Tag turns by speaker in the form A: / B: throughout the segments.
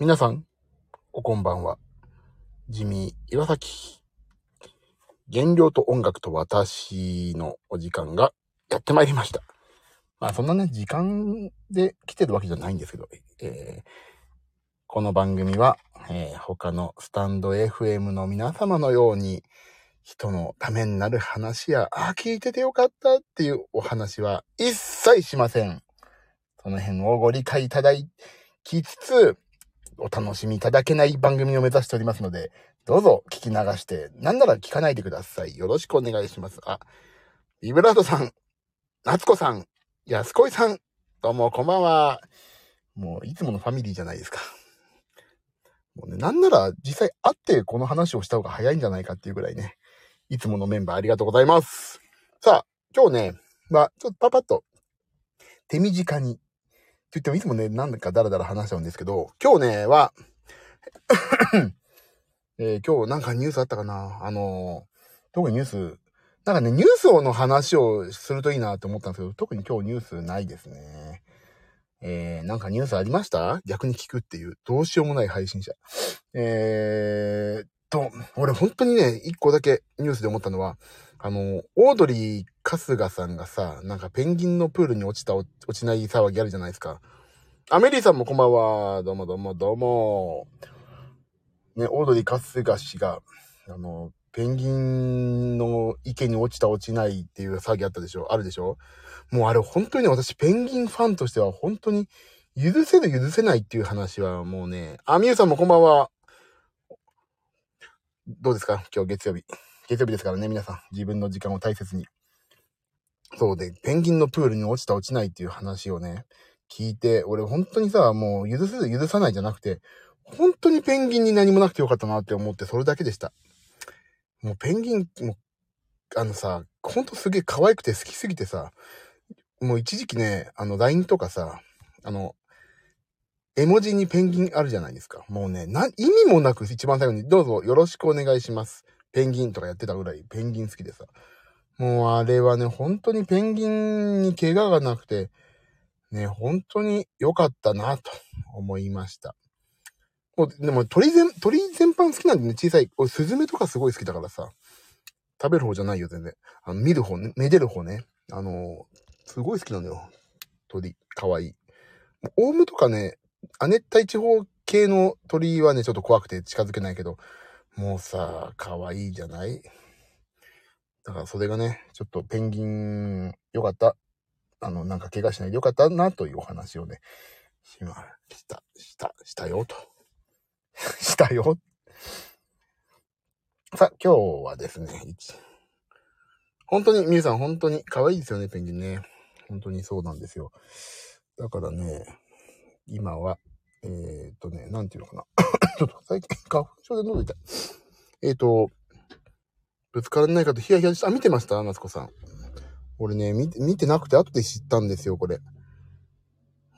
A: 皆さん、おこんばんは。ジミー岩崎。原料と音楽と私のお時間がやってまいりました。まあそんなね、時間で来てるわけじゃないんですけど、えーこの番組は、えー他のスタンド FM の皆様のように、人のためになる話や、ああ、聞いててよかったっていうお話は一切しません。その辺をご理解いただきつつ、お楽しみいただけない番組を目指しておりますので、どうぞ聞き流して、なんなら聞かないでください。よろしくお願いします。あ、ビブラートさん、夏子さん、安恋さん、どうもこんばんは。もういつものファミリーじゃないですか。もうね、なんなら実際会ってこの話をした方が早いんじゃないかっていうぐらいね、いつものメンバーありがとうございます。さあ、今日ね、まあ、ちょっとパパッと手短に、と言ってもいつもね、なんかダラダラ話しちゃうんですけど、今日ね、は、えー今日なんかニュースあったかな？あのー特にニュース、なんかね、ニュースをの話をするといいなって思ったんですけど、特に今日ニュースないですね。えー、なんかニュースありました？逆に聞くっていう、どうしようもない配信者。えーと、俺本当にね、一個だけニュースで思ったのは、あの、オードリー春日さんがさ、なんかペンギンのプールに落ちた、落ちない騒ぎあるじゃないですか。アメリーさんもこんばんは。どうもどうもどうも。ね、オードリー春日氏が、あの、ペンギンの池に落ちた落ちないっていう騒ぎあったでしょあるでしょもうあれ本当にね、私ペンギンファンとしては本当に許せる許せないっていう話はもうね、あ、みゆさんもこんばんは。どうですか？今日月曜日。月曜日ですからね、皆さん。自分の時間を大切に。そうで、ペンギンのプールに落ちた落ちないっていう話をね、聞いて、俺本当にさ、もう許せる許さないじゃなくて、本当にペンギンに何もなくてよかったなって思って、それだけでした。もうペンギン、もう、あのさ、ほんとすげえ可愛くて好きすぎてさ、もう一時期ね、あの LINE とかさ、あの、絵文字にペンギンあるじゃないですか。もうね、な、意味もなく一番最後にどうぞよろしくお願いします。ペンギンとかやってたぐらいペンギン好きでさ。もうあれはね、本当にペンギンに怪我がなくて、ね、本当に良かったなと思いました。もう、でも鳥全、鳥全般好きなんでね、小さい。俺、スズメとかすごい好きだからさ。食べる方じゃないよ、全然。あの、見る方ね、めでる方ね。あの、すごい好きなんだよ。鳥、かわいい。オウムとかね、亜熱帯地方系の鳥はね、ちょっと怖くて近づけないけど、もうさ、かわいじゃない？だからそれがね、ちょっとペンギン、よかった。あの、なんか怪我しないでよかったな、というお話をね、しました、した、したよ、と。したよ。さ、今日はですね、本当に、みゆさん、本当に可愛いですよね、ペンギンね。本当にそうなんですよ。だからね、今は、えー、っとね、なんていうのかな。ちょっと最近、花粉症で喉痛い。えー、っと、ぶつからないかとヒヤヒヤした。あ、見てました？夏子さん。俺ね、見て、見てなくて後で知ったんですよ、これ。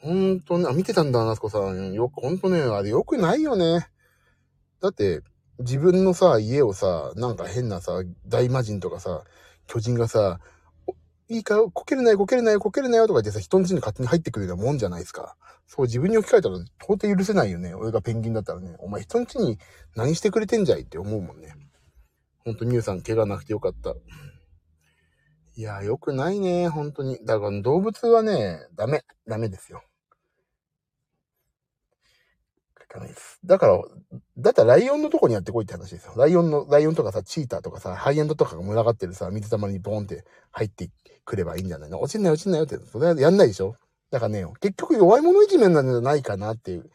A: ほんとね、あ、見てたんだ、夏子さん。よく、ほんとね、あれよくないよね。だって、自分のさ、家をさ、なんか変なさ、大魔神とかさ、巨人がさ、いいか、こけるなよ、こけるなよ、こけるなよとか言ってさ、人の家に勝手に入ってくるようなもんじゃないですか。そう、自分に置き換えたら到底許せないよね。俺がペンギンだったらね。お前人の家に何してくれてんじゃい？って思うもんね。ほんと、ミュウさん、怪我なくてよかった。いや、よくないね、本当に。だから動物はね、ダメ。ダメですよ。ダメです。だから、だったらライオンのとこにやってこいって話ですよ。ライオンの、ライオンとかさ、チーターとかさ、ハイエンドとかが群がってるさ、水たまりにボーンって入ってくればいいんじゃないの？落ちんなよ、落ちんなよって、それはやんないでしょ？だからね、結局弱い者いじめなんじゃないかなっていう。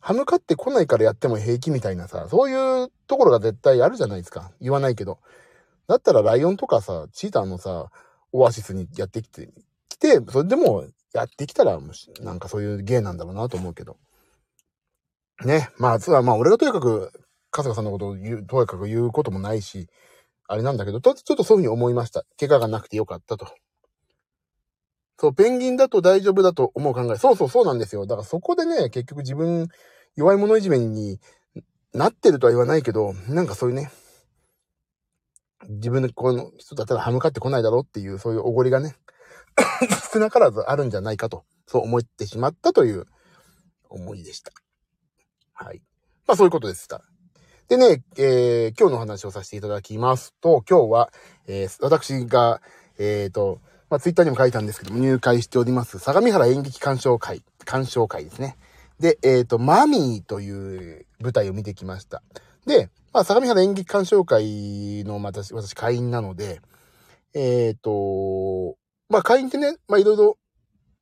A: 歯向かってこないからやっても平気みたいなさ、そういうところが絶対あるじゃないですか。言わないけど。だったらライオンとかさ、チーターのさ、オアシスにやってきて、来て、それでもやってきたら、なんかそういう芸なんだろうなと思うけど。ね。まあ、つはまあ、俺がとにかく、春日さんのことを言う、とにかく言うこともないし、あれなんだけど、ちょっとそういうふうに思いました。怪我がなくてよかったと。そう、ペンギンだと大丈夫だと思う考え。そうそうそうなんですよ。だからそこでね、結局自分、弱い者いじめになってるとは言わないけど、なんかそういうね、自分のこの人だったら歯向かってこないだろうっていう、そういうおごりがね、少なからずあるんじゃないかと、そう思ってしまったという思いでした。はい。まあそういうことでした。でね、えー、今日の話をさせていただきますと、今日は、えー、私が、えっ、ー、と、まあ、ツイッターにも書いたんですけども、入会しております、相模原演劇鑑賞会、鑑賞会ですね。で、えっ、ー、と、マミーという舞台を見てきました。で、まあ、相模原演劇鑑賞会の、私、私、会員なので、えっ、ー、と、まあ、会員ってね、まあ、いろいろ、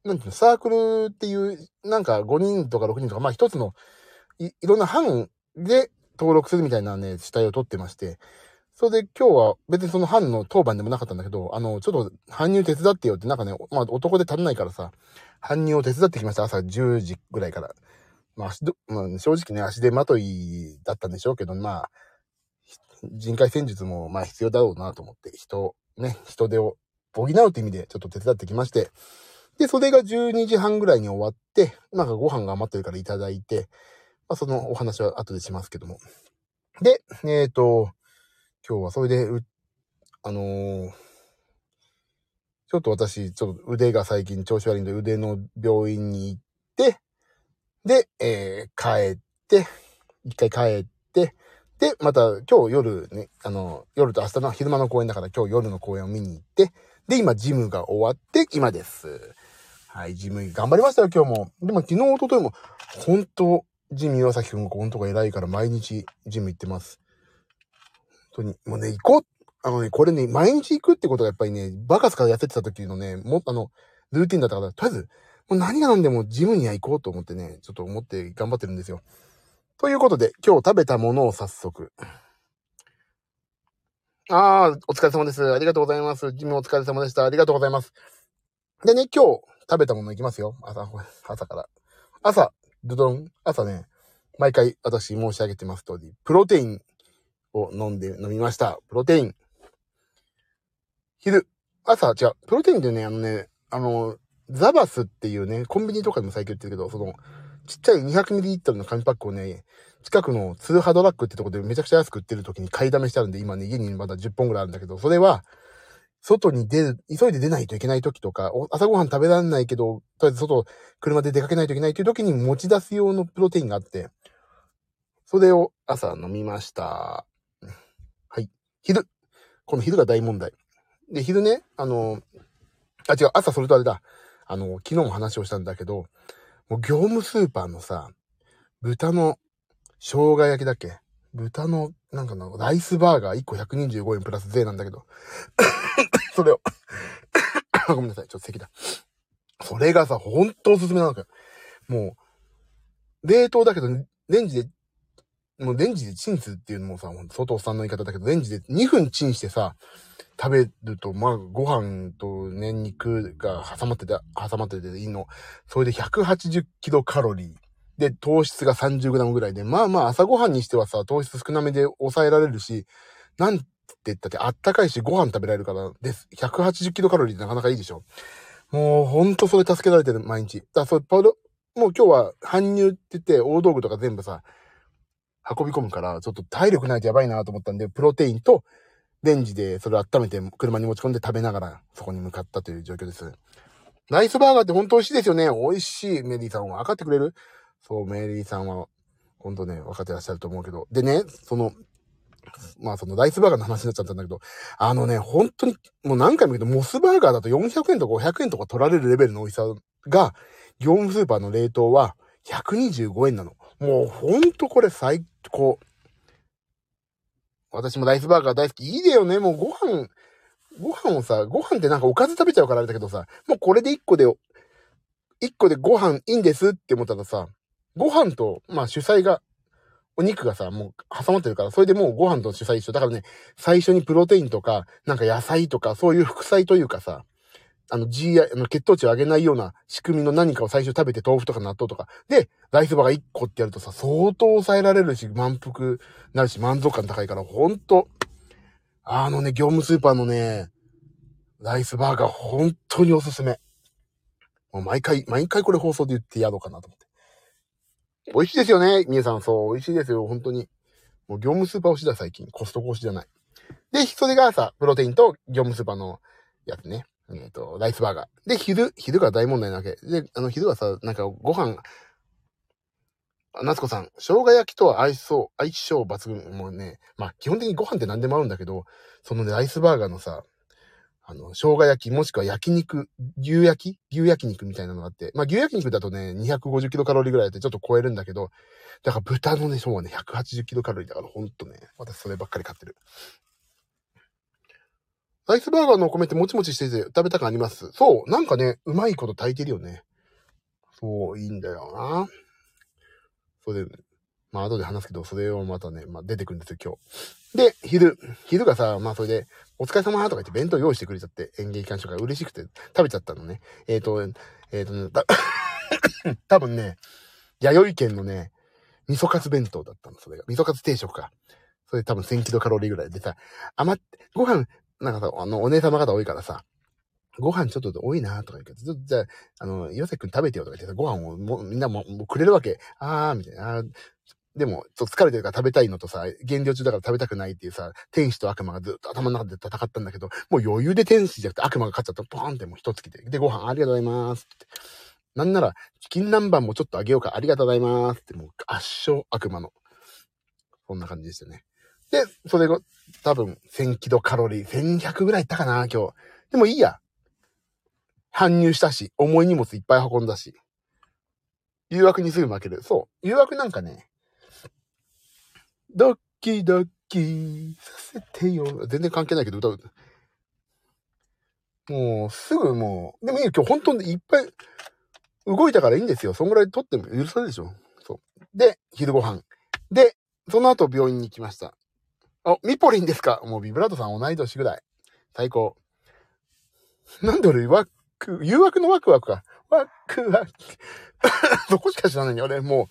A: なんていうの、サークルっていう、なんか5人とか6人とか、まあ、一つのい、いろんな班で登録するみたいなね、主体を取ってまして、それで今日は別にその班の当番でもなかったんだけど、あの、ちょっと搬入手伝ってよって、なんかね、まあ男で足んないからさ、搬入を手伝ってきました。朝10時ぐらいから。まあ足ど、まあ、正直ね、足手まといだったんでしょうけど、まあ、人海戦術もまあ必要だろうなと思って、人、ね、人手を補うって意味でちょっと手伝ってきまして、で、それが12時半ぐらいに終わって、なんかご飯が余ってるからいただいて、まあそのお話は後でしますけども。で、えっ、ー、と、今日はそれで、あのー、ちょっと私、ちょっと腕が最近調子悪いんで腕の病院に行って、で、えー、帰って、一回帰って、で、また今日夜ね、あの、夜と明日の昼間の公演だから今日夜の公演を見に行って、で、今ジムが終わって今です。はい、ジム頑張りましたよ、今日も。でも昨日、一昨日も、本当ジム岩崎くんが本当が偉いから毎日ジム行ってます。当に、もうね、行こう。あのね、これね、毎日行くってことがやっぱりね、バカスからやってた時のね、も、あの、ルーティンだったから、とりあえず、もう何が何でもジムには行こうと思ってね、ちょっと思って頑張ってるんですよ。ということで、今日食べたものを早速。ああ、お疲れ様です。ありがとうございます。ジムお疲れ様でした。ありがとうございます。でね、今日食べたものいきますよ。朝、朝から。朝、ドドン、朝ね、毎回私申し上げてます通り、プロテインを飲んで、飲みました。プロテイン。昼、朝、違う、プロテインってね、あのね、あの、ザバスっていうね、コンビニとかでも最近売ってるけど、その、ちっちゃい 200ml の紙パックをね、近くの通販ドラッグってとこでめちゃくちゃ安く売ってる時に買いだめしてあるんで、今ね、家にまだ10本ぐらいあるんだけど、それは、外に出る、急いで出ないといけない時とか、朝ごはん食べられないけど、とりあえず外、車で出かけないといけないという時に持ち出す用のプロテインがあって、それを朝飲みました。昼。この昼が大問題。で、昼ね、あの、あ、違う、朝それとあれだ。あの、昨日も話をしたんだけど、もう業務スーパーのさ、豚の生姜焼きだっけ？豚の、なんかの、ライスバーガー1個125円プラス税なんだけど。それを ごめんなさい、ちょっと咳だ。それがさ、ほんとおすすめなのかよ。もう、冷凍だけど、レンジでもうレンジでチンするっていうのもさ、相当さんの言い方だけど、レンジで2分チンしてさ、食べると、まあ、ご飯とね、肉が挟まってて、挟まってていいの。それで180キロカロリー。で、糖質が30グラムぐらいで、まあまあ朝ごはんにしてはさ、糖質少なめで抑えられるし、なんて言ったってあったかいしご飯食べられるからです。180キロカロリーってなかなかいいでしょ。もうほんとそれ助けられてる、毎日。だそう、パウド、もう今日は搬入って言って、大道具とか全部さ、運び込むから、ちょっと体力ないとやばいなと思ったんで、プロテインとレンジでそれを温めて車に持ち込んで食べながらそこに向かったという状況です。ライスバーガーって本当美味しいですよね。美味しい。メリーさんは分かってくれる？そう、メリーさんは、本当ね、分かってらっしゃると思うけど。でね、その、まあそのライスバーガーの話になっちゃったんだけど、あのね、本当に、もう何回も言うけど、モスバーガーだと400円とか500円とか取られるレベルの美味しさが、業務スーパーの冷凍は125円なの。もうほんとこれ最高。私もライスバーガー大好き。いいだよね。もうご飯、ご飯をさ、ご飯ってなんかおかず食べちゃうからあれだけどさ、もうこれで1個で、1個でご飯いいんですって思ったらさ、ご飯と、まあ主菜が、お肉がさ、もう挟まってるから、それでもうご飯と主菜一緒。だからね、最初にプロテインとか、なんか野菜とか、そういう副菜というかさ、あの GI、あの血糖値を上げないような仕組みの何かを最初食べて豆腐とか納豆とか。で、ライスバーが1個ってやるとさ、相当抑えられるし、満腹なるし、満足感高いから、ほんと、あのね、業務スーパーのね、ライスバーガー、本当におすすめ。もう毎回、毎回これ放送で言ってやろうかなと思って。美味しいですよね、皆さん。そう、美味しいですよ、本当に。もう業務スーパー推しだ、最近。コストコ推しじゃない。で、それがさ、プロテインと業務スーパーのやつね。えっ、ー、と、ライスバーガー。で、昼、昼が大問題なわけ。で、あの、昼はさ、なんかご飯、夏子さん、生姜焼きとは相性、相性抜群。もうね、まあ基本的にご飯って何でも合うんだけど、そのね、ライスバーガーのさ、あの、生姜焼き、もしくは焼肉、牛焼き？牛焼肉みたいなのがあって、まあ牛焼肉だとね、250キロカロリーぐらいでちょっと超えるんだけど、だから豚のね、そうはね、180キロカロリーだからほんとね、私そればっかり買ってる。ライスバーガーのお米ってもちもちしてて食べたくあります。そう、なんかね、うまいこと炊いてるよね。そう、いいんだよな。それで、まあ後で話すけど、それをまたね、まあ出てくるんですよ、今日。で、昼、昼がさ、まあそれで、お疲れ様とか言って弁当用意してくれちゃって、演劇鑑賞会嬉しくて食べちゃったのね。えっ、ー、と、えっ、ー、と、た 多分ね、弥生県のね、味噌カツ弁当だったの、それが。味噌カツ定食か。それ多分1000キロカロリーぐらいでさ、余って、ご飯、なんかさ、あの、お姉様方多いからさ、ご飯ちょっと多いなとか言うけど、ちょっとじゃあ、あの、ヨセ君食べてよとか言ってさ、ご飯をもみんなももくれるわけ。あー、みたいな。でも、ちょっと疲れてるから食べたいのとさ、減量中だから食べたくないっていうさ、天使と悪魔がずっと頭の中で戦ったんだけど、もう余裕で天使じゃなくて悪魔が勝っちゃったらポーンってもう一つ来て、で、ご飯ありがとうございますって。なんなら、チキン南蛮もちょっとあげようか、ありがとうございますって、もう圧勝悪魔の。そんな感じでしたね。で、それが、多分、1000キロカロリー、1100ぐらいいったかな、今日。でもいいや。搬入したし、重い荷物いっぱい運んだし。誘惑にすぐ負ける。そう。誘惑なんかね、ドッキドッキさせてよ。全然関係ないけど歌う。もう、すぐもう、でもいいよ、今日本当にいっぱい動いたからいいんですよ。そんぐらい撮っても許されるでしょ。そう。で、昼ご飯。で、その後病院に行きました。あ、ミポリンですか？もうビブラートさん同い年ぐらい。最高。なんで俺、ワク、誘惑のワクワクか。ワクワク。そこしか知らないよ。俺も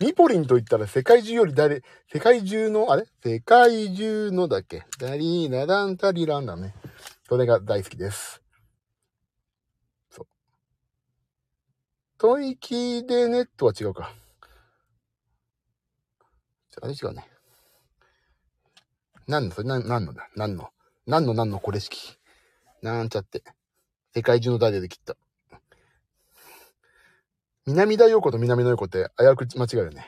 A: う、ミポリンと言ったら世界中より誰、世界中の、あれ？世界中のだっけ？ダリーナダンタリランだね。それが大好きです。そう。吐息でネットは違うか。あれ違うね。何の、それ何のだ？何の何の何のこれ式なんちゃって。世界中のダイヤで切った。南田陽子と南野陽子って危うく間違うよね。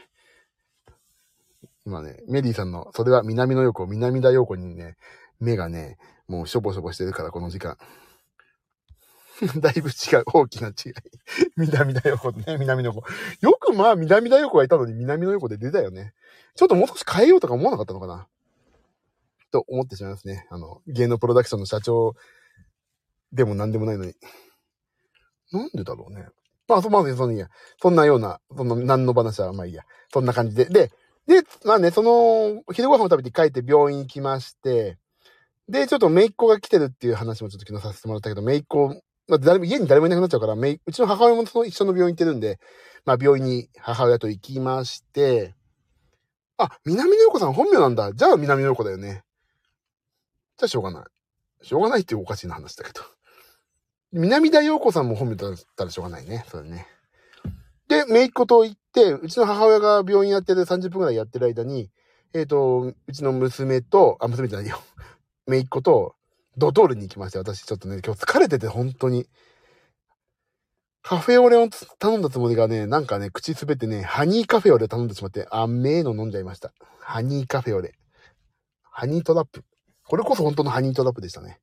A: 今ね、メリーさんの、それは南野陽子、南田陽子にね、目がね、もうしょぼしょぼしてるから、この時間。だいぶ違う、大きな違い。南田陽子ね、南野陽子。よくまあ、南田陽子がいたのに南野陽子で出たよね。ちょっともう少し変えようとか思わなかったのかなと思ってしまいますね。あの、芸能プロダクションの社長でも何でもないのに。なんでだろうね。まあ、そ、まず、そのいいや。そんなような、その、何の話は、まあいいや。そんな感じで。で、で、まあね、その、昼ご飯を食べて帰って病院行きまして、で、ちょっと姪っ子が来てるっていう話もちょっと昨日させてもらったけど、姪っ子、まあ、誰も、家に誰もいなくなっちゃうから、姪、うちの母親もその一緒の病院行ってるんで、まあ病院に母親と行きまして、あ、南野子さん本名なんだ。じゃあ南野子だよね。じゃあしょうがない。しょうがないっておかしいな話だけど。南田陽子さんも本名だったらしょうがないね。それね。で、めいっ子と行って、うちの母親が病院やってる30分くらいやってる間に、えっ、ー、と、うちの娘と、あ、娘じゃないよ。めいっ子と、ドトールに行きまして、私ちょっとね、今日疲れてて、本当に。カフェオレを頼んだつもりがね、なんかね、口滑ってね、ハニーカフェオレ頼んでしまって、あめえの飲んじゃいました。ハニーカフェオレ。ハニートラップ。これこそ本当のハニートラップでしたね。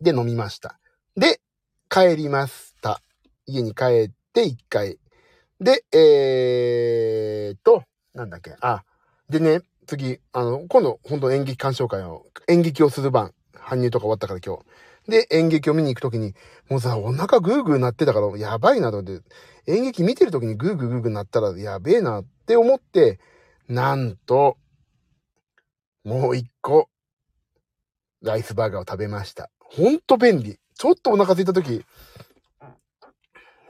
A: で、飲みました。で、帰りました。家に帰って一回。で、えーと、なんだっけ、あ、でね、次、あの、今度、本当演劇鑑賞会を、演劇をする番、搬入とか終わったから今日。で、演劇を見に行くときに、もうさ、お腹グーグー鳴ってたから、やばいなと思って、演劇見てるときにグーグーグーグー鳴ったら、やべえなって思って、なんと、もう一個、ライスバーガーを食べました。ほんと便利。ちょっとお腹空いた時、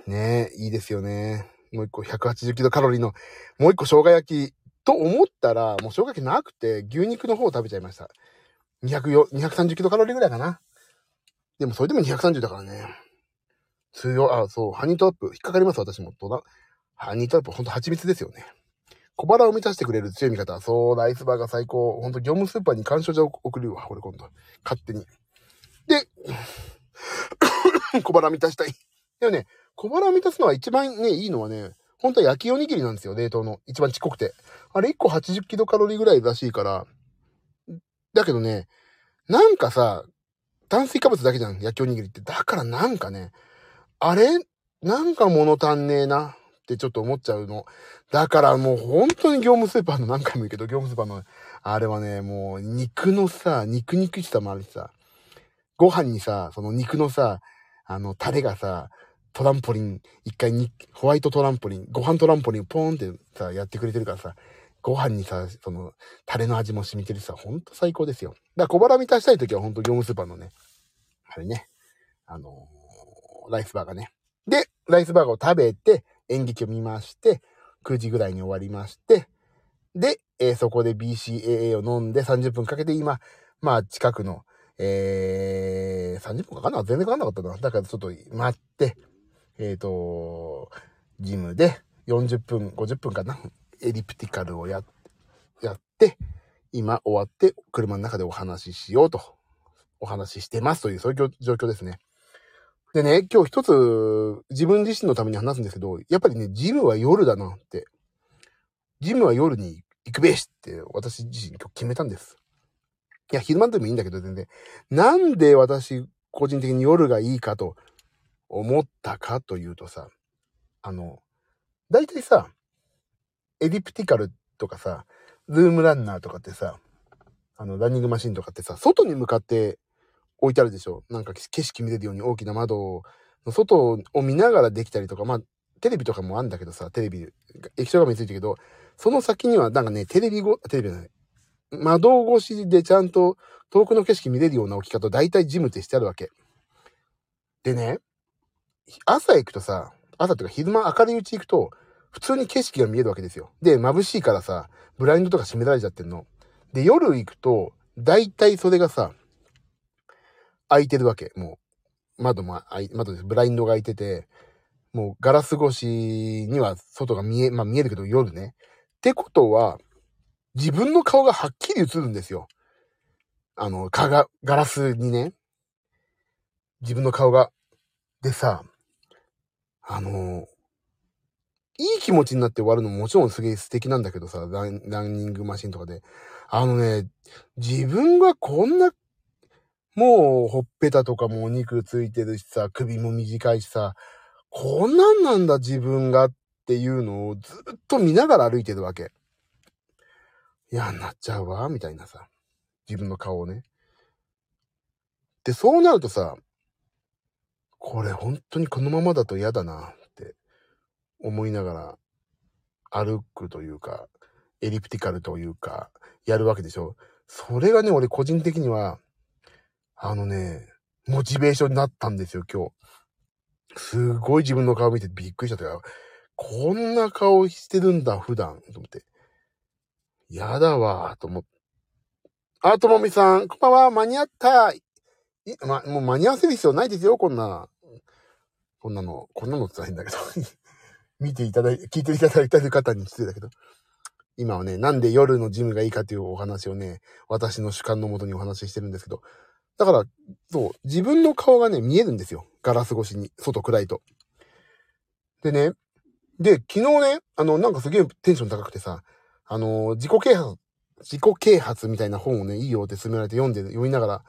A: ねえ、いいですよね。もう一個180キロカロリーの、もう一個生姜焼きと思ったら、もう生姜焼きなくて、牛肉の方を食べちゃいました。200 230キロカロリーぐらいかな。でもそれでも230だからね。強あ、そう、ハニートラップ、引っかかります、私も。とだ。ハニートラップ、ほんと蜂蜜ですよね。小腹を満たしてくれる強い味方。そう、ライスバーガー最高。ほんと、業務スーパーに干渉状送るわ、これ今度。勝手に。で、小腹満たしたい。でもね、小腹を満たすのは一番ね、いいのはね、本当は焼きおにぎりなんですよ、冷凍の。一番ちっこくて。あれ1個80キロカロリーぐらいらしいから。だけどね、なんかさ、炭水化物だけじゃん、焼きおにぎりって。だからなんかね、あれ？なんか物足んねえなってちょっと思っちゃうの。だからもう本当に業務スーパーの何回も言うけど、業務スーパーの、あれはね、もう肉のさ、肉肉しさもあるしさ、ご飯にさ、その肉のさ、あの、タレがさ、トランポリン、一回に、ホワイトトランポリン、ご飯トランポリンポーンってさ、やってくれてるからさ、ご飯にさ、その、タレの味も染みてるさ、ほんと最高ですよ。だから小腹満たしたい時はほんと業務スーパーのね、あれね、あのー、ライスバーガーね。で、ライスバーガーを食べて、演劇を見まして、9時ぐらいに終わりまして、で、えー、そこで BCAA を飲んで30分かけて今、まあ近くの、えー、30分かかんな全然かかんなかったな。だからちょっと待って、えっ、ー、と、ジムで40分、50分かな。エリプティカルをや、やって、今終わって車の中でお話ししようと、お話ししてますという、そういう状況ですね。でね、今日一つ自分自身のために話すんですけど、やっぱりね、ジムは夜だなって。ジムは夜に行くべしって私自身今日決めたんです。いや、昼間でもいいんだけど全然。なんで私個人的に夜がいいかと思ったかというとさ、あの、大体さ、エリプティカルとかさ、ズームランナーとかってさ、あの、ランニングマシンとかってさ、外に向かって置いてあるでしょなんか景色見れるように大きな窓の外を見ながらできたりとか、まあ、テレビとかもあんだけどさ、テレビ、液晶画面ついてるけど、その先にはなんかね、テレビご、テレビじゃない。窓越しでちゃんと遠くの景色見れるような置き方、大体ジムってしてあるわけ。でね、朝行くとさ、朝とか昼間明るいうち行くと、普通に景色が見えるわけですよ。で、眩しいからさ、ブラインドとか閉められちゃってんの。で、夜行くと、大体それがさ、開いてるわけ。もう、窓も、窓です。ブラインドが開いてて、もうガラス越しには外が見え、まあ見えるけど夜ね。ってことは、自分の顔がはっきり映るんですよ。あの、かが、ガラスにね。自分の顔が。でさ、あの、いい気持ちになって終わるのももちろんすげえ素敵なんだけどさ、ランランニングマシンとかで。あのね、自分がこんなもう、ほっぺたとかもお肉ついてるしさ、首も短いしさ、こんなんなんだ自分がっていうのをずっと見ながら歩いてるわけ。嫌になっちゃうわ、みたいなさ。自分の顔をね。で、そうなるとさ、これ本当にこのままだと嫌だなって思いながら歩くというか、エリプティカルというか、やるわけでしょ。それがね、俺個人的には、あのね、モチベーションになったんですよ、今日。すごい自分の顔見てびっくりしちゃったよ。こんな顔してるんだ、普段。と思って。やだわ、と思って。あ、ともみさん、こんばんは、間に合ったい、ま、もう間に合わせる必要ないですよ、こんな。こんなの、こんなのって大変だけど。見ていただいて、聞いていただいてる方に失礼だけど。今はね、なんで夜のジムがいいかというお話をね、私の主観のもとにお話ししてるんですけど、だから、そう、自分の顔がね、見えるんですよ。ガラス越しに。外暗いと。でね、で、昨日ね、あの、なんかすげえテンション高くてさ、あの、自己啓発、自己啓発みたいな本をね、いいよって勧められて読んで、読みながら、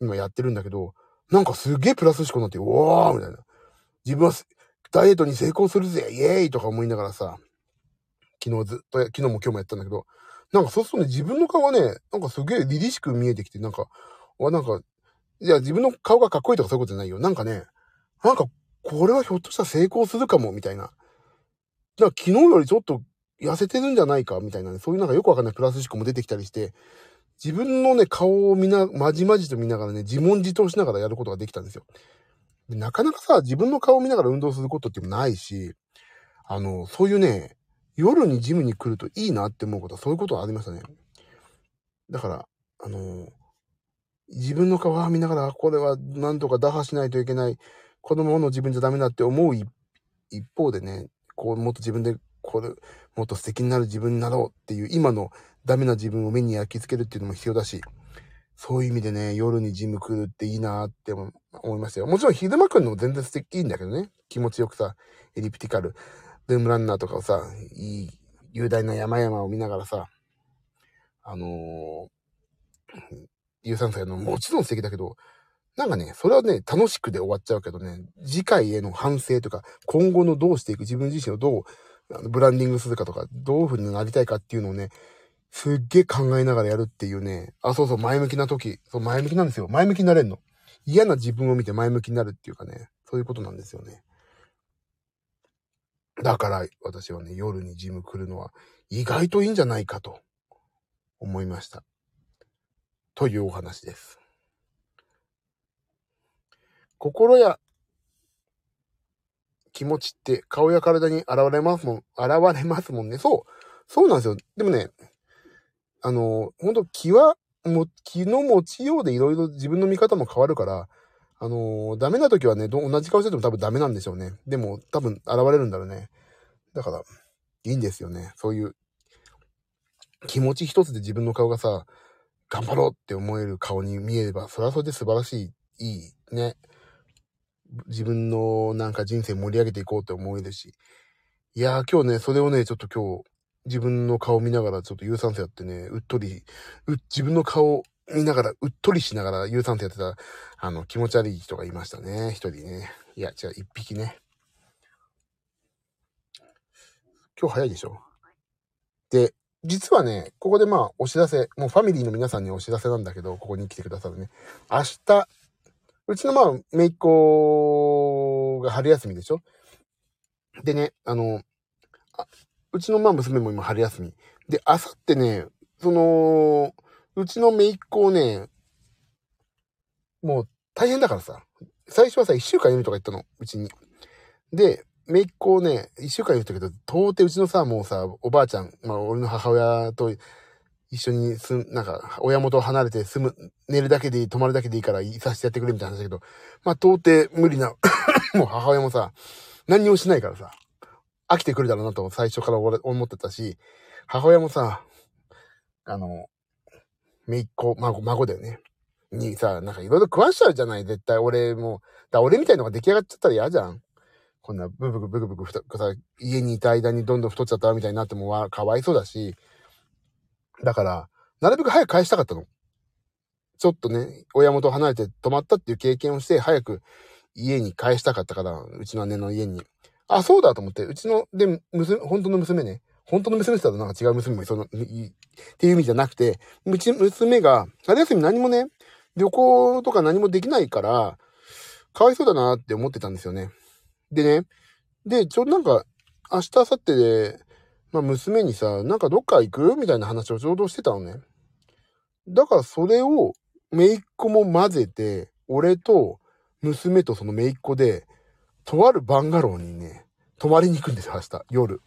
A: 今やってるんだけど、なんかすげえプラス思考になって、おーみたいな。自分はダイエットに成功するぜイエーイとか思いながらさ、昨日ずっと、昨日も今日もやったんだけど、なんかそうするとね、自分の顔がね、なんかすげえ凛々しく見えてきて、なんか、わ、なんか、いや、自分の顔がかっこいいとかそういうことじゃないよ。なんかね、なんか、これはひょっとしたら成功するかも、みたいな。だから昨日よりちょっと痩せてるんじゃないか、みたいなね、そういうなんかよくわかんないプラス思考も出てきたりして、自分のね、顔を見な、まじまじと見ながらね、自問自答しながらやることができたんですよ。でなかなかさ、自分の顔を見ながら運動することってもないし、あの、そういうね、夜にジムに来るといいなって思うことはそういうことはありましたね。だから、あの自分の顔を見ながら、これは何とか打破しないといけない。このままの自分じゃダメだって思う一方でね、こう、もっと自分で、これ、もっと素敵になる自分になろうっていう、今のダメな自分を目に焼き付けるっていうのも必要だし、そういう意味でね、夜にジム来るっていいなって思いましたよ。もちろん昼間来るのも全然素敵いいんだけどね。気持ちよくさ、エリプティカル。ルームランナーとかをさ、いい、雄大な山々を見ながらさ、あのー、有酸素やのもちろん素敵だけど、なんかね、それはね、楽しくで終わっちゃうけどね、次回への反省とか、今後のどうしていく、自分自身をどうブランディングするかとか、どういう風になりたいかっていうのをね、すっげえ考えながらやるっていうね、あ、そうそう、前向きな時、そう、前向きなんですよ。前向きになれんの。嫌な自分を見て前向きになるっていうかね、そういうことなんですよね。だから私はね、夜にジム来るのは意外といいんじゃないかと思いました。というお話です。心や気持ちって顔や体に現れますもん、現れますもんね。そう。そうなんですよ。でもね、あの、本当気は、も、気の持ちようでいろいろ自分の見方も変わるから、あの、ダメな時はね、同じ顔してても多分ダメなんでしょうね。でも、多分現れるんだろうね。だから、いいんですよね。そういう、気持ち一つで自分の顔がさ、頑張ろうって思える顔に見えれば、それはそれで素晴らしい、いい、ね。自分のなんか人生盛り上げていこうって思えるし。いやー今日ね、それをね、ちょっと今日、自分の顔見ながらちょっと有酸素やってね、うっとり、う、自分の顔見ながら、うっとりしながら有酸素やってた、あの、気持ち悪い人がいましたね。一人ね。いや、違う、一匹ね。今日早いでしょで、実はね、ここでまあ、お知らせ、もうファミリーの皆さんにお知らせなんだけど、ここに来てくださるね。明日、うちのまあ、めいっ子が春休みでしょ？でね、あの、あうちのまあ娘も今春休み。で、あさってね、その、うちの姪っ子をね、もう大変だからさ。最初はさ、一週間いるとか言ったの、うちに。で、姪っ子をね、一週間いるったけど、到底うちのさ、もうさ、おばあちゃん、まあ俺の母親と一緒にすん、なんか、親元を離れて住む、寝るだけでいい、泊まるだけでいいから、いさせてやってくれみたいな話だけど、まあ到底無理な、もう母親もさ、何にもしないからさ。飽きてくるだろうなと最初から俺思ってたし、母親もさ、あの、めいっ子、孫、孫だよね。にさ、なんかいろいろ食わしちゃうじゃない絶対俺も。だ俺みたいのが出来上がっちゃったら嫌じゃん。こんなブクブクブクブクふた、さ、家にいた間にどんどん太っちゃったみたいになってもわ、かわいそうだし。だから、なるべく早く返したかったの。ちょっとね、親元離れて泊まったっていう経験をして、早く家に返したかったから、うちの姉の家に。あ、そうだと思って、うちの、で、娘、本当の娘ね。本当の娘って言ったらなんか違う娘もいそうな、っていう意味じゃなくて、うち、娘が、春休み何もね、旅行とか何もできないから、かわいそうだなって思ってたんですよね。でね、で、ちょうどなんか、明日、明後日で、まあ娘にさ、なんかどっか行く？みたいな話をちょうどしてたのね。だからそれを、姪っ子も混ぜて、俺と娘とその姪っ子で、とあるバンガローにね、泊まりに行くんですよ、明日、夜。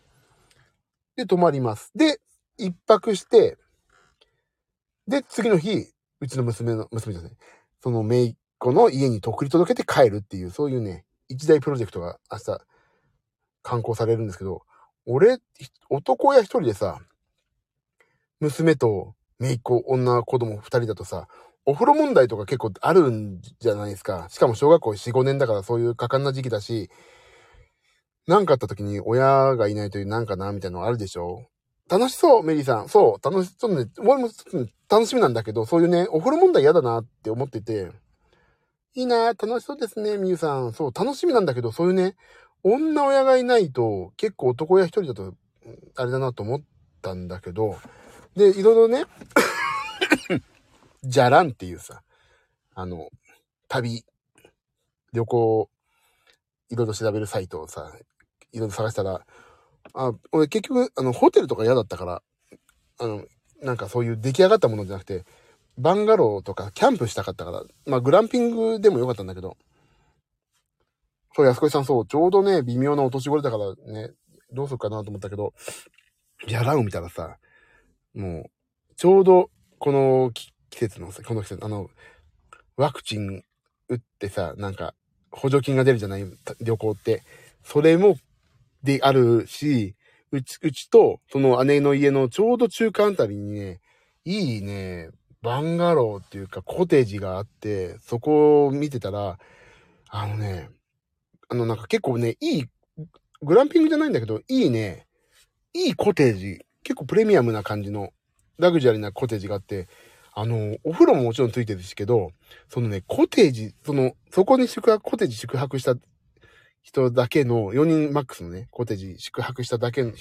A: で、泊まります。で、一泊して、で、次の日、うちの娘の、娘じゃない、その姪っ子の家にと送り届けて帰るっていう、そういうね、一大プロジェクトが明日、観光されるんですけど、俺、男親一人でさ、娘と姪っ子、女、子供二人だとさ、お風呂問題とか結構あるんじゃないですか。しかも小学校4、5年だからそういう果敢な時期だし、なんかあった時に親がいないというなんかな、みたいなのあるでしょ楽しそう、メリーさん。そう、楽し、そうね、俺も楽しみなんだけど、そういうね、お風呂問題嫌だなって思ってて、いいな楽しそうですね、みゆさん。そう、楽しみなんだけど、そういうね、女親がいないと、結構男親一人だと、あれだなと思ったんだけど、で、いろいろね、じゃらんっていうさ、あの、旅、旅行、いろいろ調べるサイトをさ、いろいろ探したら、あ、俺結局、あの、ホテルとか嫌だったから、あの、なんかそういう出来上がったものじゃなくて、バンガローとかキャンプしたかったから、まあグランピングでもよかったんだけど、そう、安子さんそう、ちょうどね、微妙なお年頃だからね、どうするかなと思ったけど、ギャラを見たらさ、もう、ちょうど、この季節のさ、この季節、あの、ワクチン打ってさ、なんか、補助金が出るじゃない旅行って。それも、であるし、うち、うちと、その姉の家のちょうど中間あたりにね、いいね、バンガローっていうかコテージがあって、そこを見てたら、あのね、あのなんか結構ね、いいグランピングじゃないんだけど、いいね、いいコテージ、結構プレミアムな感じの、ラグジュアリーなコテージがあって、あの、お風呂ももちろんついてるしけど、そのね、コテージ、その、そこに宿泊、コテージ宿泊した人だけの、4人マックスのね、コテージ宿泊しただけの、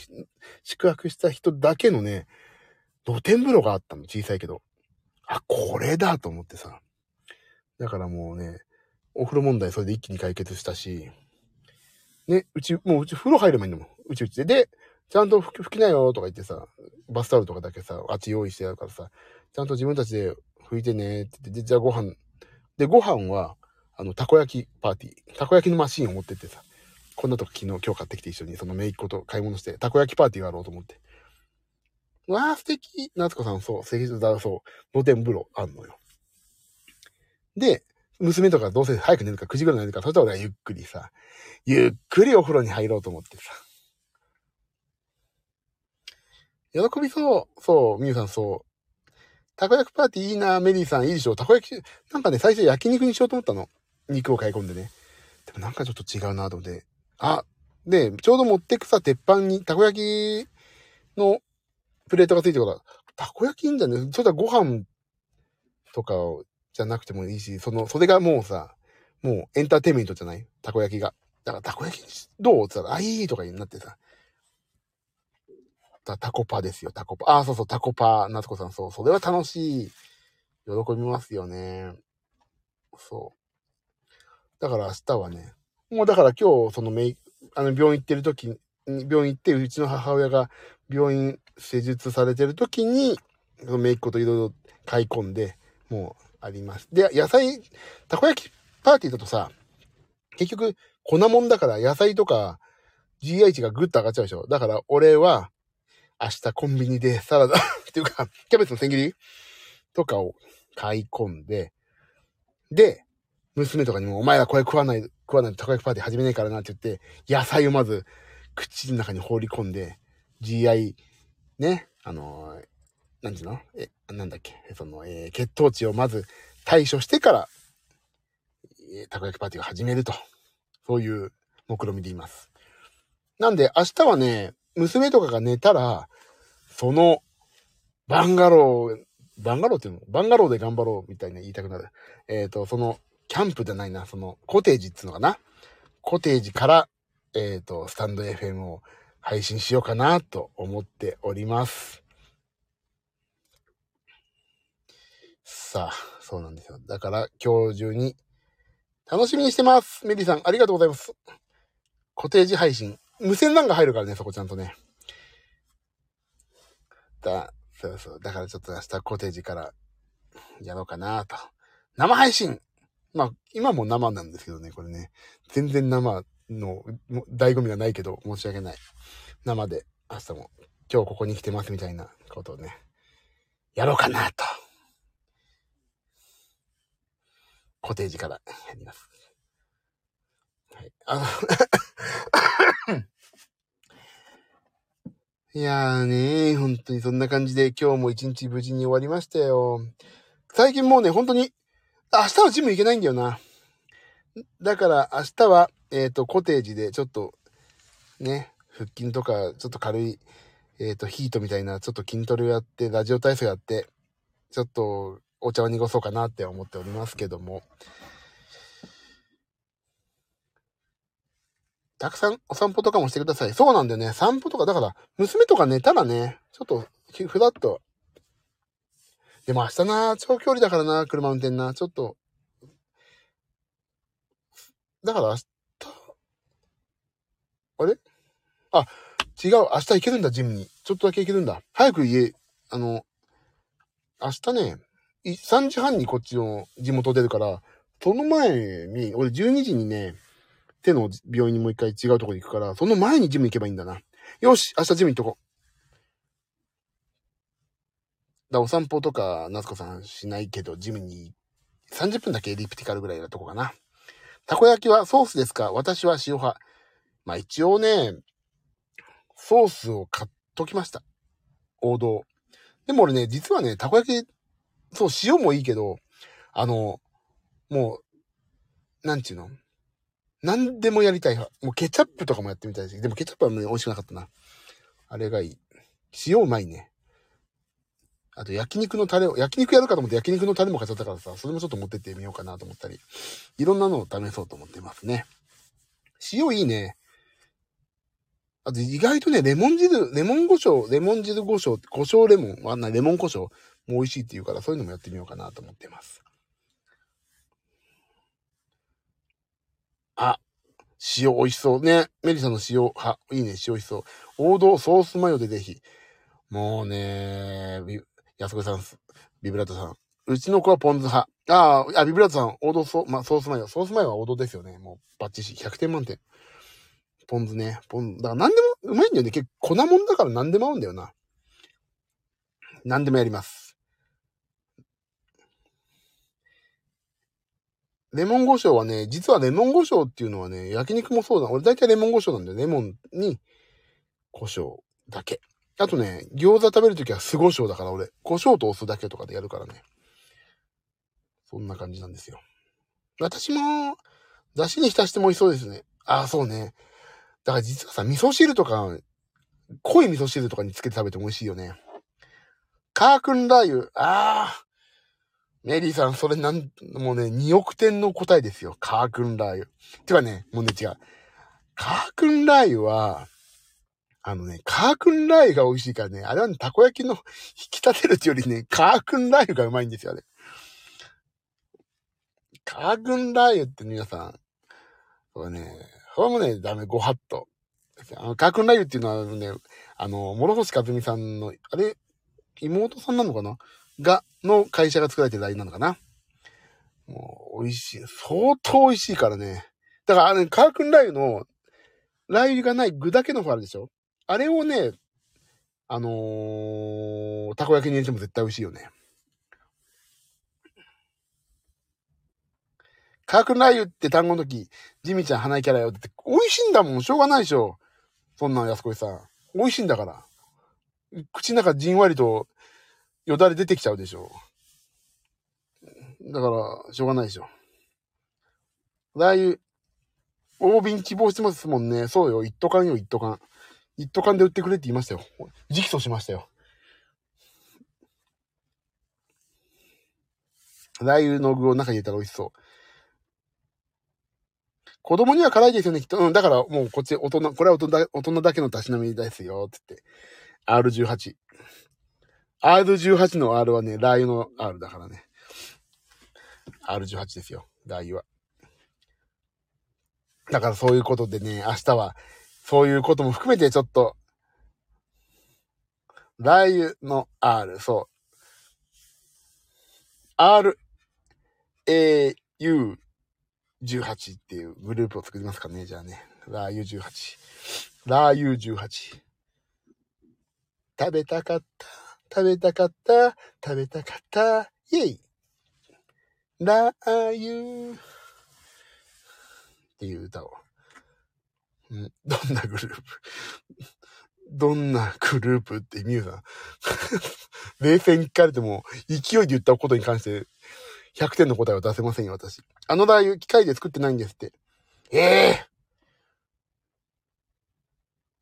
A: 宿泊した人だけのね、露天風呂があったの、小さいけど。あ、これだと思ってさ。だからもうね、お風呂問題それで一気に解決したし、ね、うち、もううち風呂入ればいいんだもん。うちうちで。で、ちゃんと拭きなよとか言ってさ、バスタオルとかだけさ、あっち用意してやるからさ、ちゃんと自分たちで拭いてねって言って、じゃあご飯。で、ご飯は、あの、たこ焼きパーティー。たこ焼きのマシンを持ってってさ、こんなとこ昨日今日買ってきて一緒にそのめいっ子と買い物して、たこ焼きパーティーやろうと思って。わあ、素敵夏子さん、そう、素敵だ、そう、露天風呂あんのよ。で、娘とかどうせ早く寝るか9時ぐらい寝るか、そしたら俺はゆっくりさ、ゆっくりお風呂に入ろうと思ってさ。喜びそう。そう、みゆさんそう。たこ焼きパーティーいいな、メリーさんいいでしょ。たこ焼き、なんかね、最初焼肉にしようと思ったの。肉を買い込んでね。でもなんかちょっと違うなと思って。あ、で、ちょうど持ってくさ、鉄板に、たこ焼きのプレートがついてるから、たこ焼きいいんだね？それだご飯とかじゃなくてもいいし、その、それがもうさ、もうエンターテイメントじゃない？たこ焼きが。だからたこ焼きどう？って言ったら、あ、いいとかになってさ。タコパですよ、タコパ。あ、そうそう、タコパ、夏子さん、そう、それは楽しい。喜びますよね。そう。だから明日はね、もうだから今日、そのメイ、あの、病院行ってる時に、病院行って、うちの母親が病院施術されてる時に、そのメイクといろいろ買い込んで、もうあります。で、野菜、たこ焼きパーティーだとさ、結局、粉もんだから野菜とか GI 値がぐっと上がっちゃうでしょ。だから俺は、明日コンビニでサラダ っていうか、キャベツの千切りとかを買い込んで、で、娘とかにも、お前らこれ食わない、食わないとたこ焼きパーティー始めねえからなって言って、野菜をまず口の中に放り込んで、GI、ね、あのー、なんていうの？え、なんだっけ、その、えー、血糖値をまず対処してから、えー、たこ焼きパーティーを始めると。そういう目論見でいます。なんで、明日はね、娘とかが寝たら、その、バンガロー、バンガローっていうの？バンガローで頑張ろうみたいな言いたくなる。えっ、ー、と、その、キャンプじゃないな、その、コテージっていうのかな？コテージから、えっ、ー、と、スタンド FM を配信しようかなと思っております。さあ、そうなんですよ。だから今日中に楽しみにしてます。メリーさん、ありがとうございます。コテージ配信。無線 LAN が入るからね、そこちゃんとね。だ、そうそう。だからちょっと明日コテージからやろうかなと。生配信まあ、今も生なんですけどね、これね。全然生の醍醐味がないけど、申し訳ない。生で明日も今日ここに来てますみたいなことをね、やろうかなと。コテージからやります。はい。あ いやーねー、本当にそんな感じで今日も一日無事に終わりましたよ。最近もうね、本当に、明日はジム行けないんだよな。だから明日は、えっ、ー、と、コテージでちょっと、ね、腹筋とか、ちょっと軽い、えっ、ー、と、ヒートみたいな、ちょっと筋トレをやって、ラジオ体操やって、ちょっと、お茶を濁そうかなって思っておりますけども。たくさんお散歩とかもしてください。そうなんだよね。散歩とか、だから、娘とか寝たらね、ちょっと、ふらっと。でも明日な、長距離だからな、車運転な。ちょっと、だから明日、あれ？あ、違う。明日行けるんだ、ジムに。ちょっとだけ行けるんだ。早く家、あの、明日ね、3時半にこっちの地元出るから、その前に、俺12時にね、手の病院にもう一回違うとこに行くから、その前にジム行けばいいんだな。よし明日ジム行っとこう。だお散歩とか、夏子さんしないけど、ジムに30分だけエリプティカルぐらいなとこかな。たこ焼きはソースですか？私は塩派。まあ一応ね、ソースを買っときました。王道。でも俺ね、実はね、たこ焼き、そう、塩もいいけど、あの、もう、なんちゅうの？何でもやりたい派。もうケチャップとかもやってみたいし。でもケチャップはね、美味しくなかったな。あれがいい。塩うまいね。あと焼肉のタレを、焼肉やるかと思って焼肉のタレも買っちゃったからさ、それもちょっと持ってってみようかなと思ったり。いろんなのを試そうと思ってますね。塩いいね。あと意外とね、レモン汁、レモン胡椒、レモン汁胡椒、胡椒レモン、あんなレモン胡椒も美味しいって言うから、そういうのもやってみようかなと思ってます。あ、塩美味しそう。ね。メリさんの塩派。いいね、塩美味しそう。王道ソースマヨでぜひ。もうね、安子さん、ビブラートさん。うちの子はポン酢派。ああ、ビブラートさん、王道ソ,、ま、ソースマヨ。ソースマヨは王道ですよね。もう、バッチシ。100点満点。ポン酢ね。ポン、だから何でもうまいんだよね。結構粉もんだから何でも合うんだよな。何でもやります。レモン胡椒はね、実はレモン胡椒っていうのはね、焼肉もそうだ。俺大体レモン胡椒なんだよ。レモンに胡椒だけ。あとね、餃子食べるときは酢胡椒だから俺、胡椒とお酢だけとかでやるからね。そんな感じなんですよ。私も、出汁に浸しても美味しそうですね。ああ、そうね。だから実はさ、味噌汁とか、濃い味噌汁とかにつけて食べても美味しいよね。カークンラー油。ああ。メリーさん、それなん、もうね、2億点の答えですよ。カークンラー油。てかね、もうね、違う。カークンラー油は、あのね、カークンラー油が美味しいからね、あれはね、たこ焼きの引き立てるってよりね、カークンラー油がうまいんですよ、ね。カークンラー油って皆さん、これね、これもね、ダメ、ご法度。あの、カークンラー油っていうのはね、あの、諸星和美さんの、あれ、妹さんなのかな？が、の会社が作られてるラー油なのかな？もう、美味しい。相当美味しいからね。だから、あの、カークンラー油の、ラー油がない具だけの方あるでしょ？あれをね、あのー、たこ焼きに入れても絶対美味しいよね。カークンラー油って単語の時、ジミちゃん花井キャラよって、美味しいんだもん、しょうがないでしょ。そんな安子さん。美味しいんだから。口の中じんわりとよだれ出てきちゃうでしょ。だから、しょうがないでしょ。ラー油、大瓶希望してますもんね。そうよ、一斗缶よ、一斗缶。一斗缶で売ってくれって言いましたよ。直訴しましたよ。ラー油の具を中に入れたら美味しそう。子供には辛いですよね、きっと。うん、だからもうこっち大人、これは大人大人だけのたしなみですよ、つって。R18。R18 の R はね、ラー油の R だからね。R18 ですよ、ラー油は。だからそういうことでね、明日は、そういうことも含めてちょっと、ラー油の R、そう。R、A、U、18っていうグループを作りますかね、じゃあね。ラー油18。ラー油18。食べたかった、食べたかった、食べたかった、イェイラー油っていう歌を。うん、どんなグループ？どんなグループってミュウさん。冷静に聞かれても、勢いで言ったことに関して100点の答えは出せませんよ、私。あのラー油、機械で作ってないんですって。ええ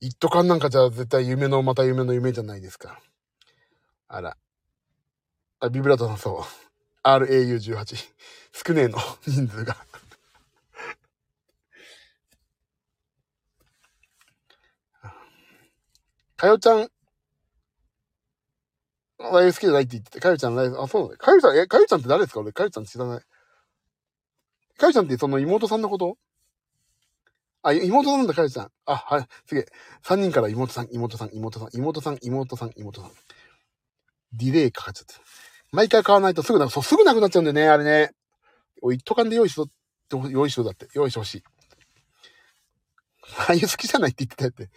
A: ー、一斗缶なんかじゃ絶対夢のまた夢の夢じゃないですか。あら。あ、ビブラートさんそう。RAU18。少ねえの、人数が。かよちゃん、ライブ好きじゃないって言ってて、かよちゃんライブ、あ、そうだね。かよちゃん、え、かよちゃんって誰ですか？俺、かよちゃん知らない。かよちゃんってその妹さんのこと？あ、妹なんだ、かよちゃん。あ、はい、すげえ。三人から妹さん、妹さん、妹さん、妹さん、妹さん、妹さん。ディレイかかっちゃって。毎回買わないとすぐな、そう、すぐなくなっちゃうんだよね、あれね。おい、一斗缶で用意しろ、用意しろだって。用意してほしい。ああいう好きじゃないって言ってたやって。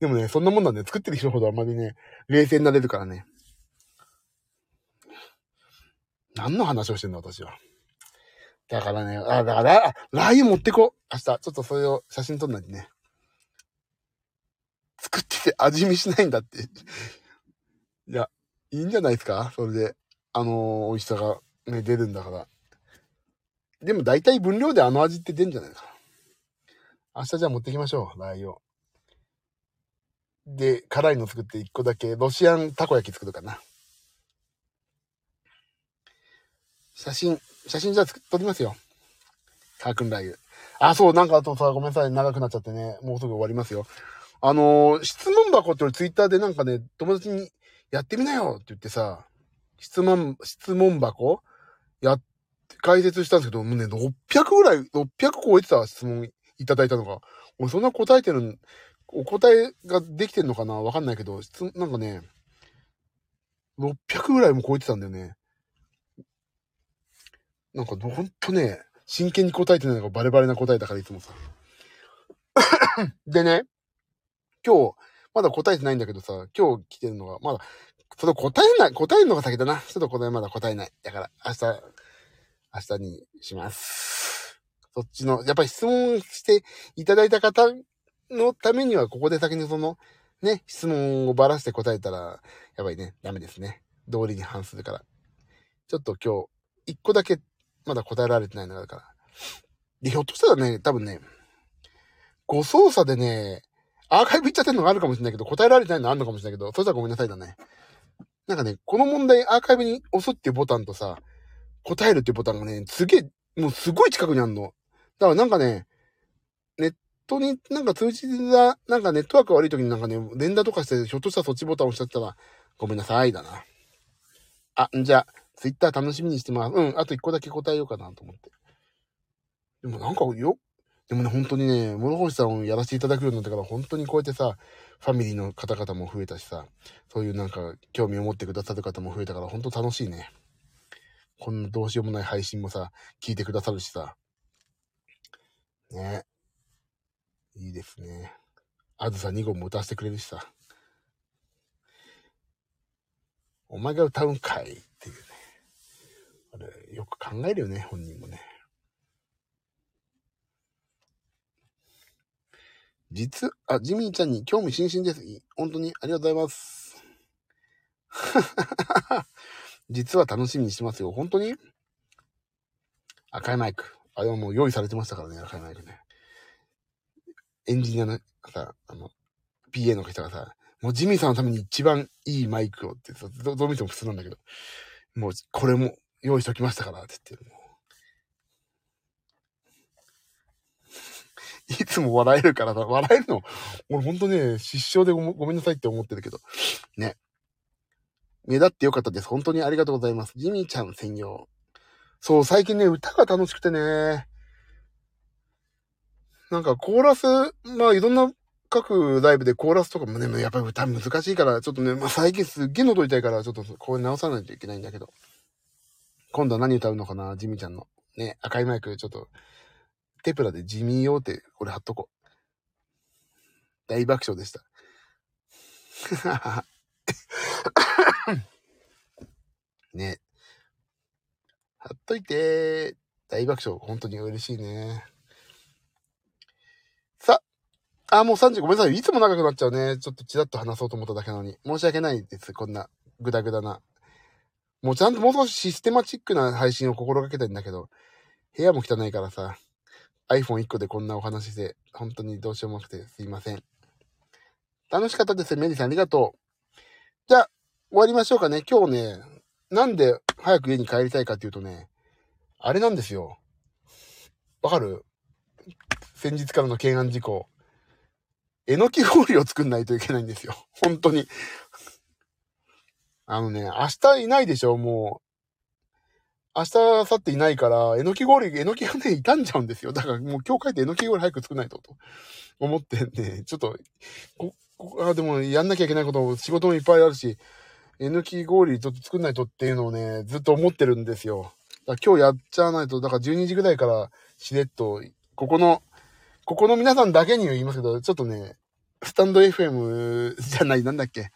A: でもね、そんなもんなんで、作ってる人ほどあんまりね、冷静になれるからね。何の話をしてんの、私は。だからね、あ、だから、あ、ラー油持ってこう。明日、ちょっとそれを写真撮んないでね。作ってて味見しないんだって。いや、いいんじゃないですか？それで、あのー、美味しさがね、出るんだから。でも大体分量であの味って出るんじゃないかな。明日じゃあ持ってきましょう、ラー油を。で、辛いの作って一個だけ、ロシアンたこ焼き作るかな。写真、写真じゃあ撮りますよ。カークンラー油。あ、そう、なんかあとさ、ごめんなさい、長くなっちゃってね、もうすぐ終わりますよ。あのー、質問箱って俺ツイッターでなんかね、友達にやってみなよって言ってさ、質問、質問箱？やっ、解説したんですけど、もうね、600ぐらい、600超えてた質問いただいたのが、俺そんな答えてる、お答えができてんのかな？わかんないけど、質なんかね、600ぐらいも超えてたんだよね。なんかほんとね、真剣に答えてないのがバレバレな答えだからいつもさ。でね、今日、まだ答えてないんだけどさ、今日来てるのが、まだ、それ答えない、答えるのが先だな。ちょっと答えまだ答えない。だから、明日、明日にします。そっちの、やっぱり質問していただいた方のためには、ここで先にその、ね、質問をばらして答えたら、やばいね、ダメですね。道理に反するから。ちょっと今日、一個だけ、まだ答えられてないのがあるから。で、ひょっとしたらね、多分ね、ご操作でね、アーカイブ行っちゃってるのがあるかもしれないけど、答えられてないのあるのかもしれないけど、そしたらごめんなさいだね。なんかね、この問題アーカイブに押すっていうボタンとさ、答えるっていうボタンがね、すげえ、もうすごい近くにあるの。だからなんかね、ネットになんか通知が、なんかネットワーク悪い時になんかね、連打とかして、ひょっとしたらそっちボタン押しちゃったら、ごめんなさいだな。あ、んじゃ、ツイッター楽しみにしてます。うん、あと一個だけ答えようかなと思って。でもなんかよ、でもね、本当にね、諸星さんをやらせていただくようになってから、本当にこうやってさ、ファミリーの方々も増えたしさ、そういうなんか、興味を持ってくださる方も増えたから、本当楽しいね。こんなどうしようもない配信もさ、聞いてくださるしさ。ね。いいですね。あずさ2号も歌わせてくれるしさ。お前が歌うんかいっていう。あれ、よく考えるよね、本人もね。実、あ、ジミーちゃんに興味津々です。本当にありがとうございます。実は楽しみにしてますよ。本当に？赤いマイク。あれはもう用意されてましたからね、赤いマイクね。エンジニアのさ、あの、PA の人がさ、もうジミーさんのために一番いいマイクをってさ、どう見ても普通なんだけど、もうこれも用意しときましたからって言ってる。いつも笑えるからさ、笑えるの、俺ほんとね、失笑でごごめんなさいって思ってるけど。ね。目立ってよかったです。本当にありがとうございます。ジミーちゃん専用。そう、最近ね、歌が楽しくてね。なんかコーラス、まあいろんな各ライブでコーラスとかもね、やっぱり歌難しいから、ちょっとね、まあ最近すっげえ喉痛いから、ちょっとこれ直さないといけないんだけど。今度は何歌うのかな、ジミちゃんの。ね、赤いマイク、ちょっとテプラで地味よって、これ貼っとこう。大爆笑でした。ね。貼っといて大爆笑。本当に嬉しいね。さあ、もう3時ごめんなさい。いつも長くなっちゃうね。ちょっとちらっと話そうと思っただけなのに。申し訳ないです。こんな、ぐだぐだな。もうちゃんともう少しシステマチックな配信を心がけたいんだけど、部屋も汚いからさ。iPhone1 個でこんなお話で、本当にどうしようもなくてすいません。楽しかったですメリーさんありがとう。じゃあ、終わりましょうかね。今日ね、なんで早く家に帰りたいかっていうとね、あれなんですよ。わかる？先日からの懸案事項。えのき氷を作んないといけないんですよ。本当に。あのね、明日いないでしょもう明日、明後日いないから、えのき氷、えのきがね、傷んじゃうんですよ。だからもう今日帰ってえのき氷早く作らないと、と思ってね、ちょっと、こ、こあ、でもやんなきゃいけないこと、仕事もいっぱいあるし、えのき氷ちょっと作んないとっていうのをね、ずっと思ってるんですよ。だ今日やっちゃわないと、だから12時ぐらいからしれっと、ここの、ここの皆さんだけには言いますけど、ちょっとね、スタンド FM じゃない、なんだっけ。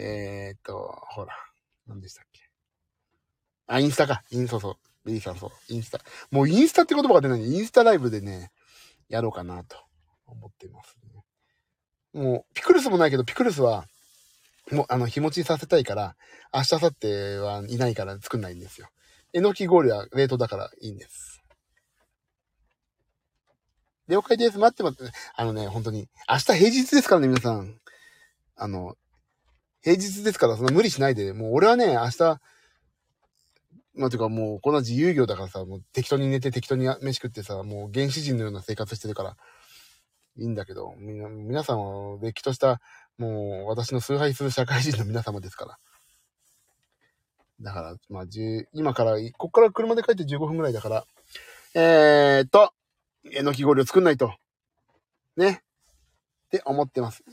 A: えー、っと、ほら、何でしたっけ？あ、インスタか。インスタそう。ベリーさんそう。インスタ。もうインスタって言葉が出ない、インスタライブでね、やろうかなと思ってますね。もう、ピクルスもないけど、ピクルスは、もう、あの、日持ちさせたいから、明日、明後日はいないから作んないんですよ。えのき氷は冷凍だからいいんです。了解です。待って待って。あのね、本当に。明日平日ですからね、皆さん。あの、平日ですから、そんな無理しないで。もう俺はね、明日、まあ、ていうかもう、こんな自由業だからさ、もう適当に寝て適当に飯食ってさ、もう原始人のような生活してるから、いいんだけど、みな、皆さんは、れっきとした、もう、私の崇拝する社会人の皆様ですから。だから、まあ、今から、こっから車で帰って15分ぐらいだから、えー、っと、えのき氷を作んないと。ね。って思ってます。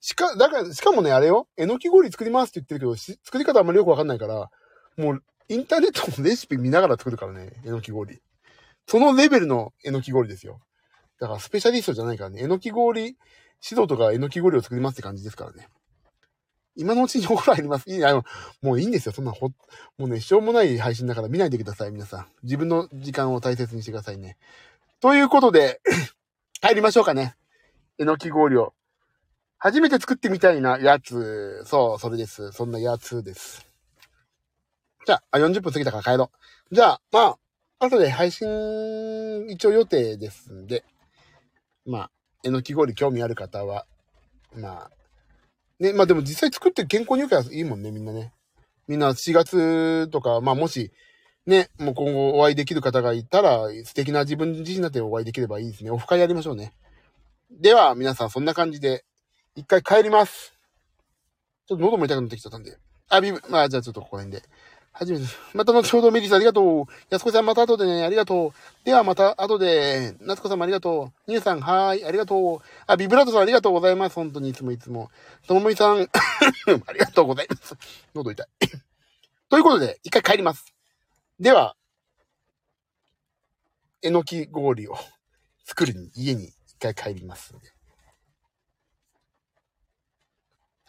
A: しか、だから、しかもね、あれよ。えのき氷作りますって言ってるけど、作り方あんまりよくわかんないから、もう、インターネットのレシピ見ながら作るからね、えのき氷。そのレベルのえのき氷ですよ。だからスペシャリストじゃないからね、えのき氷、指導とかえのき氷を作りますって感じですからね。今のうちにお風呂入ります。いいあの、もういいんですよ。そんなほ、もうね、しょうもない配信だから見ないでください、皆さん。自分の時間を大切にしてくださいね。ということで、帰りましょうかね。えのき氷を。初めて作ってみたいなやつ。そう、それです。そんなやつです。じゃあ、40分過ぎたから帰ろう。じゃあ、まあ、後で配信一応予定ですんで、まあ、えのき氷興味ある方は、まあ、ね、まあでも実際作って健康に良くはいいもんね、みんなね。みんな4月とか、まあもし、ね、もう今後お会いできる方がいたら、素敵な自分自身だってお会いできればいいですね。オフ会やりましょうね。では、皆さんそんな感じで、一回帰ります。ちょっと喉も痛くなってきちゃったんで。あ、ビブ、まあじゃあちょっとここら辺で。はじめて。また後ほどメリーさんありがとう。安子さんまた後でね、ありがとう。ではまた後で、夏子さんもありがとう。ニューさん、はーい、ありがとう。あ、ビブラートさんありがとうございます。本当にいつもいつも。ともみさん、ありがとうございます。喉痛い。ということで、一回帰ります。では、えのき氷を作るに、家に一回帰ります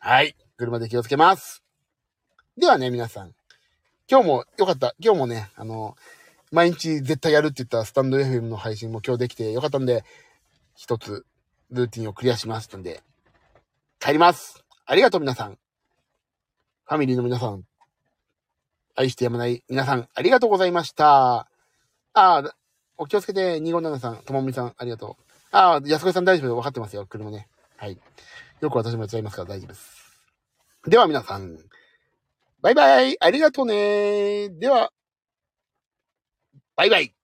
A: はい。車で気をつけます。ではね、皆さん。今日もよかった。今日もね、あの、毎日絶対やるって言ったスタンド FM の配信も今日できてよかったんで、一つルーティンをクリアしましたんで、帰ります。ありがとう皆さん。ファミリーの皆さん。愛してやまない皆さん、ありがとうございました。ああ、お気をつけて、257さん、ともみさん、ありがとう。ああ、安子さん大丈夫分かってますよ、車ね。はい。よく私もやっちゃいますから大丈夫です。では皆さん、バイバイありがとうね。では、バイバイ。